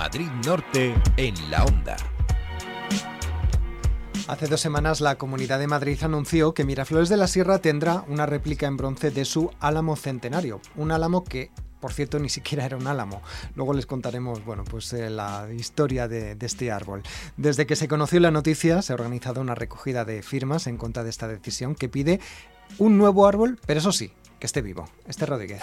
Madrid Norte en la onda. Hace dos semanas la Comunidad de Madrid anunció que Miraflores de la Sierra tendrá una réplica en bronce de su álamo centenario, un álamo que por cierto, ni siquiera era un álamo. Luego les contaremos, bueno, pues eh, la historia de, de, este árbol. Desde que se conoció la noticia, se ha organizado una recogida de firmas en contra de esta decisión que pide un nuevo árbol, pero eso sí, que esté vivo. Este Rodríguez.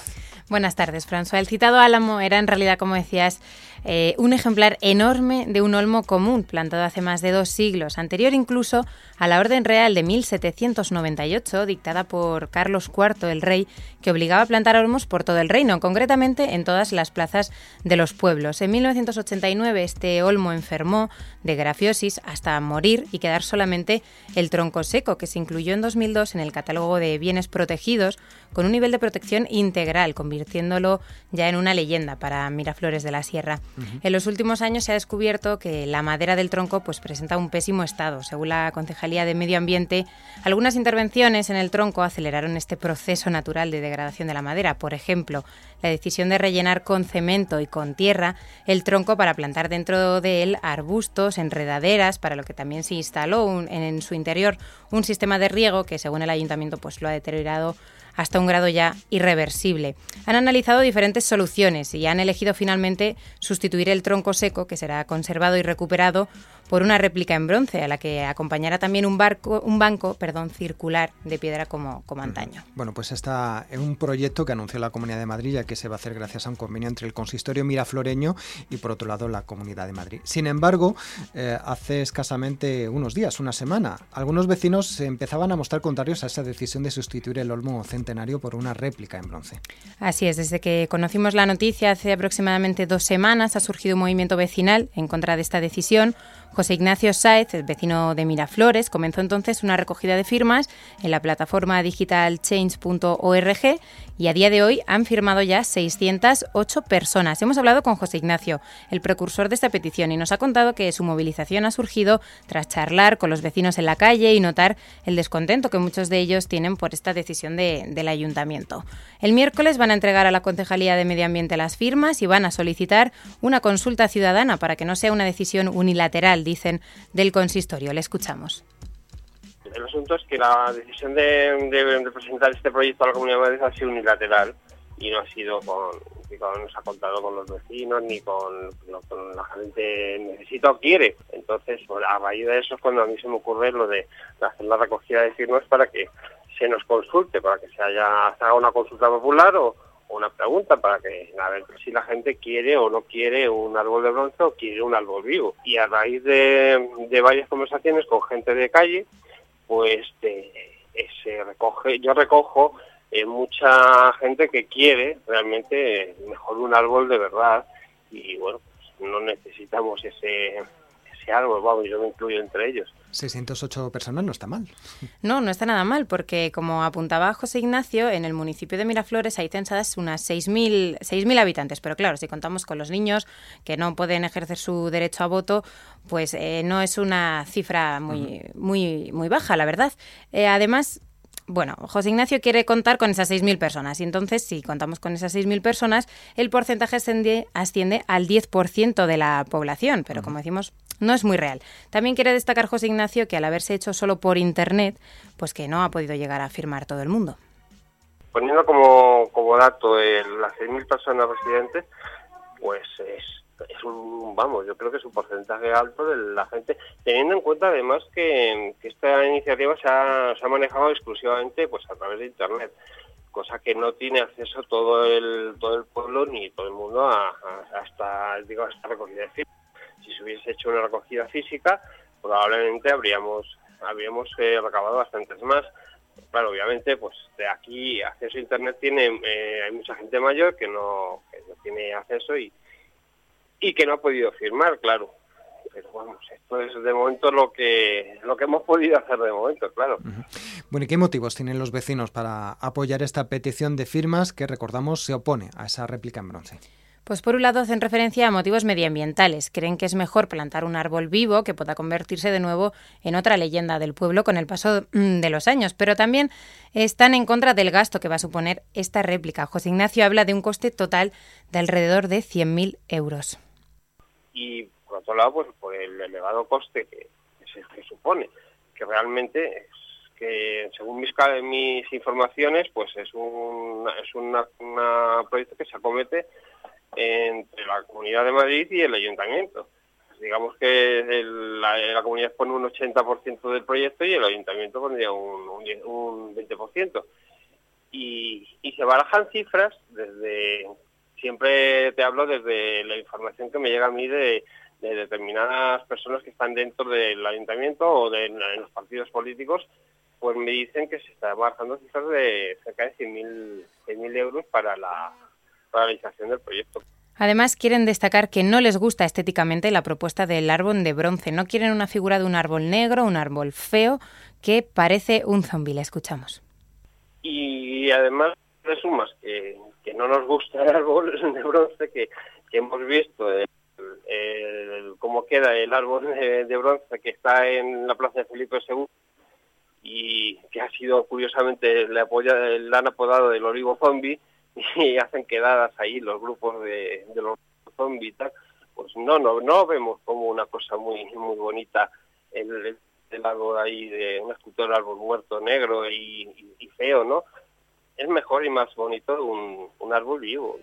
Buenas tardes, François. El citado álamo era en realidad, como decías, eh, un ejemplar enorme de un olmo común plantado hace más de dos siglos, anterior incluso a la Orden Real de 1798, dictada por Carlos IV, el rey, que obligaba a plantar olmos por todo el reino, concretamente en todas las plazas de los pueblos. En 1989 este olmo enfermó de grafiosis hasta morir y quedar solamente el tronco seco, que se incluyó en 2002 en el catálogo de bienes protegidos con un nivel de protección integral, convirtiéndolo ya en una leyenda para Miraflores de la Sierra. Uh -huh. En los últimos años se ha descubierto que la madera del tronco pues, presenta un pésimo estado. Según la Concejalía de Medio Ambiente, algunas intervenciones en el tronco aceleraron este proceso natural de degradación de la madera. Por ejemplo, la decisión de rellenar con cemento y con tierra el tronco para plantar dentro de él arbustos, enredaderas, para lo que también se instaló un, en su interior un sistema de riego que, según el ayuntamiento, pues lo ha deteriorado hasta un grado ya irreversible. Han analizado diferentes soluciones y han elegido finalmente sustituir el tronco seco, que será conservado y recuperado, por una réplica en bronce, a la que acompañará también un, barco, un banco perdón, circular de piedra como, como antaño. Bueno, pues está en un proyecto que anunció la Comunidad de Madrid, ya que se va a hacer gracias a un convenio entre el consistorio mirafloreño y, por otro lado, la Comunidad de Madrid. Sin embargo, eh, hace escasamente unos días, una semana, algunos vecinos se empezaban a mostrar contrarios a esa decisión de sustituir el olmo centenario por una réplica en bronce. Así es, desde que conocimos la noticia hace aproximadamente dos semanas ha surgido un movimiento vecinal en contra de esta decisión. José Ignacio Sáez, vecino de Miraflores, comenzó entonces una recogida de firmas en la plataforma digital change.org y a día de hoy han firmado ya 608 personas. Hemos hablado con José Ignacio, el precursor de esta petición, y nos ha contado que su movilización ha surgido tras charlar con los vecinos en la calle y notar el descontento que muchos de ellos tienen por esta decisión de, del ayuntamiento. El miércoles van a entregar a la Concejalía de Medio Ambiente las firmas y van a solicitar una consulta ciudadana para que no sea una decisión unilateral dicen del consistorio. Le escuchamos. El asunto es que la decisión de, presentar este proyecto a la Comunidad de Madrid ha sido unilateral y no ha sido con, con ha contado con los vecinos ni con, no, con la gente necesita o quiere. Entonces, a raíz de eso es cuando a mí se me ocurre lo de hacer la recogida de firmas para que se nos consulte, para que se, haya, se haga una consulta popular o, una pregunta para que a ver si la gente quiere o no quiere un árbol de bronce o quiere un árbol vivo. Y a raíz de, varias conversaciones con gente de calle, pues de, se recoge, yo recojo eh, mucha gente que quiere realmente mejor un árbol de verdad y bueno, pues no necesitamos ese ese árbol, vamos, yo me incluyo entre ellos. 608 personas no está mal. No, no está nada mal, porque como apuntaba José Ignacio, en el municipio de Miraflores hay censadas unas 6.000 habitantes, pero claro, si contamos con los niños que no pueden ejercer su derecho a voto, pues eh, no es una cifra muy, uh -huh. muy, muy baja, la verdad. Eh, además, bueno, José Ignacio quiere contar con esas 6.000 personas y entonces si contamos con esas 6.000 personas, el porcentaje asciende, asciende al 10% de la población, pero como decimos, no es muy real. También quiere destacar José Ignacio que al haberse hecho solo por Internet, pues que no ha podido llegar a firmar todo el mundo. Poniendo como, como dato el, las 6.000 personas residentes, pues es es un, vamos, yo creo que es un porcentaje alto de la gente, teniendo en cuenta además que, esta iniciativa se ha, manejado exclusivamente pues a través de Internet, cosa que no tiene acceso todo el todo el pueblo ni todo el mundo a, a, hasta, digo, a esta recogida firmas. Si se hubiese hecho una recogida física, probablemente habríamos, habríamos eh, recabado bastantes más. claro, obviamente, pues de aquí acceso a Internet tiene, eh, hay mucha gente mayor que no, que no tiene acceso y, y que no ha podido firmar, claro. Pero vamos, esto es de momento lo que lo que hemos podido hacer de momento, claro. Bueno, ¿y qué motivos tienen los vecinos para apoyar esta petición de firmas que, recordamos, se opone a esa réplica en bronce? Pues por un lado hacen referencia a motivos medioambientales. Creen que es mejor plantar un árbol vivo que pueda convertirse de nuevo en otra leyenda del pueblo con el paso mm, de los años. Pero también están en contra del gasto que va a suponer esta réplica. José Ignacio habla de un coste total de alrededor de 100.000 euros. Y por otro lado, pues por el elevado coste que, se supone, que realmente es que según mis, mis informaciones, pues es un es una, proyecto que se acomete entre la Comunidad de Madrid y el Ayuntamiento. Digamos que la, comunidad pone un 80% del proyecto y el Ayuntamiento pondría un, un, 20%. Y, y se barajan cifras desde, siempre te hablo desde la información que me llega a mí de, determinadas personas que están dentro del ayuntamiento o de los partidos políticos, pues me dicen que se está barajando cifras de cerca de 100.000 euros para la realización del proyecto. Además, quieren destacar que no les gusta estéticamente la propuesta del árbol de bronce. No quieren una figura de un árbol negro, un árbol feo, que parece un zombi. La escuchamos. Y además, sumas que, que no nos gusta el árbol de bronce, que, hemos visto cómo queda el árbol de, bronce que está en la plaza de Felipe II y que ha sido, curiosamente, le, apoya, le han apodado del olivo zombie y hacen quedadas ahí los grupos de, los zombies y tal, pues no, no, no vemos como una cosa muy muy bonita el, el árbol ahí de una escultura de árbol muerto negro y, feo, ¿no? Es mejor y más bonito un, un árbol vivo,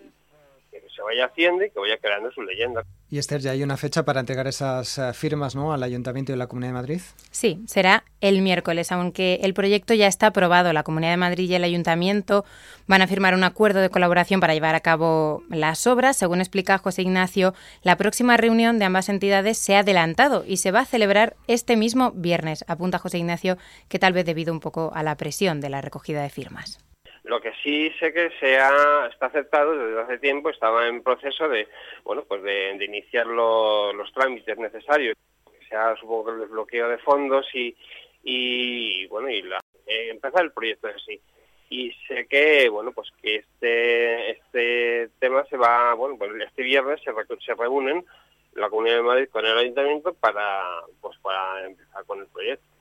que se vaya haciendo y que vaya creando su leyenda. Y Esther, ¿ya hay una fecha para entregar esas eh, firmas ¿no? al Ayuntamiento de la Comunidad de Madrid? Sí, será el miércoles, aunque el proyecto ya está aprobado. La Comunidad de Madrid y el Ayuntamiento van a firmar un acuerdo de colaboración para llevar a cabo las obras. Según explica José Ignacio, la próxima reunión de ambas entidades se ha adelantado y se va a celebrar este mismo viernes. Apunta José Ignacio que tal vez debido un poco a la presión de la recogida de firmas. Lo que sí sé que se ha, está aceptado desde hace tiempo, estaba en proceso de, bueno, pues de, iniciar los trámites necesarios, que sea, supongo que el desbloqueo de fondos y, y bueno, y la, eh, empezar el proyecto en sí. Y sé que, bueno, pues que este, este tema se va, bueno, pues este viernes se, se reúnen la Comunidad de Madrid con el Ayuntamiento para, pues para empezar con el proyecto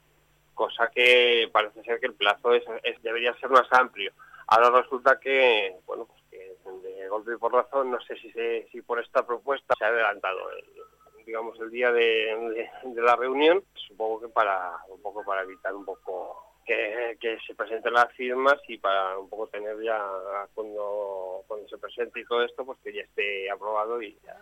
cosa que parece ser que el plazo es, debería ser más amplio. Ahora resulta que, bueno, pues que de golpe y por razón, no sé si, si por esta propuesta se ha adelantado el, digamos el día de, la reunión, supongo que para un poco para evitar un poco que, se presenten las firmas y para un poco tener ya cuando cuando se presente y todo esto, pues que ya esté aprobado y ya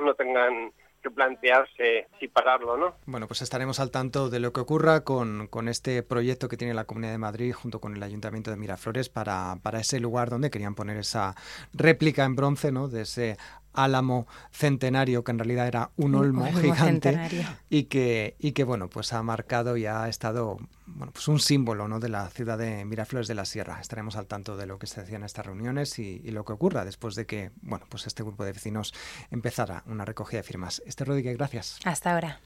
no tengan que plantearse si pararlo no. Bueno, pues estaremos al tanto de lo que ocurra con, con, este proyecto que tiene la Comunidad de Madrid junto con el Ayuntamiento de Miraflores para, para ese lugar donde querían poner esa réplica en bronce ¿no? de ese álamo centenario, que en realidad era un olmo, gigante, y que, y que bueno, pues ha marcado y ha estado bueno, pues un símbolo ¿no? de la ciudad de Miraflores de la Sierra. Estaremos al tanto de lo que se decía en estas reuniones y, y, lo que ocurra después de que bueno, pues este grupo de vecinos empezara una recogida de firmas. Este Rodríguez, gracias. Hasta ahora.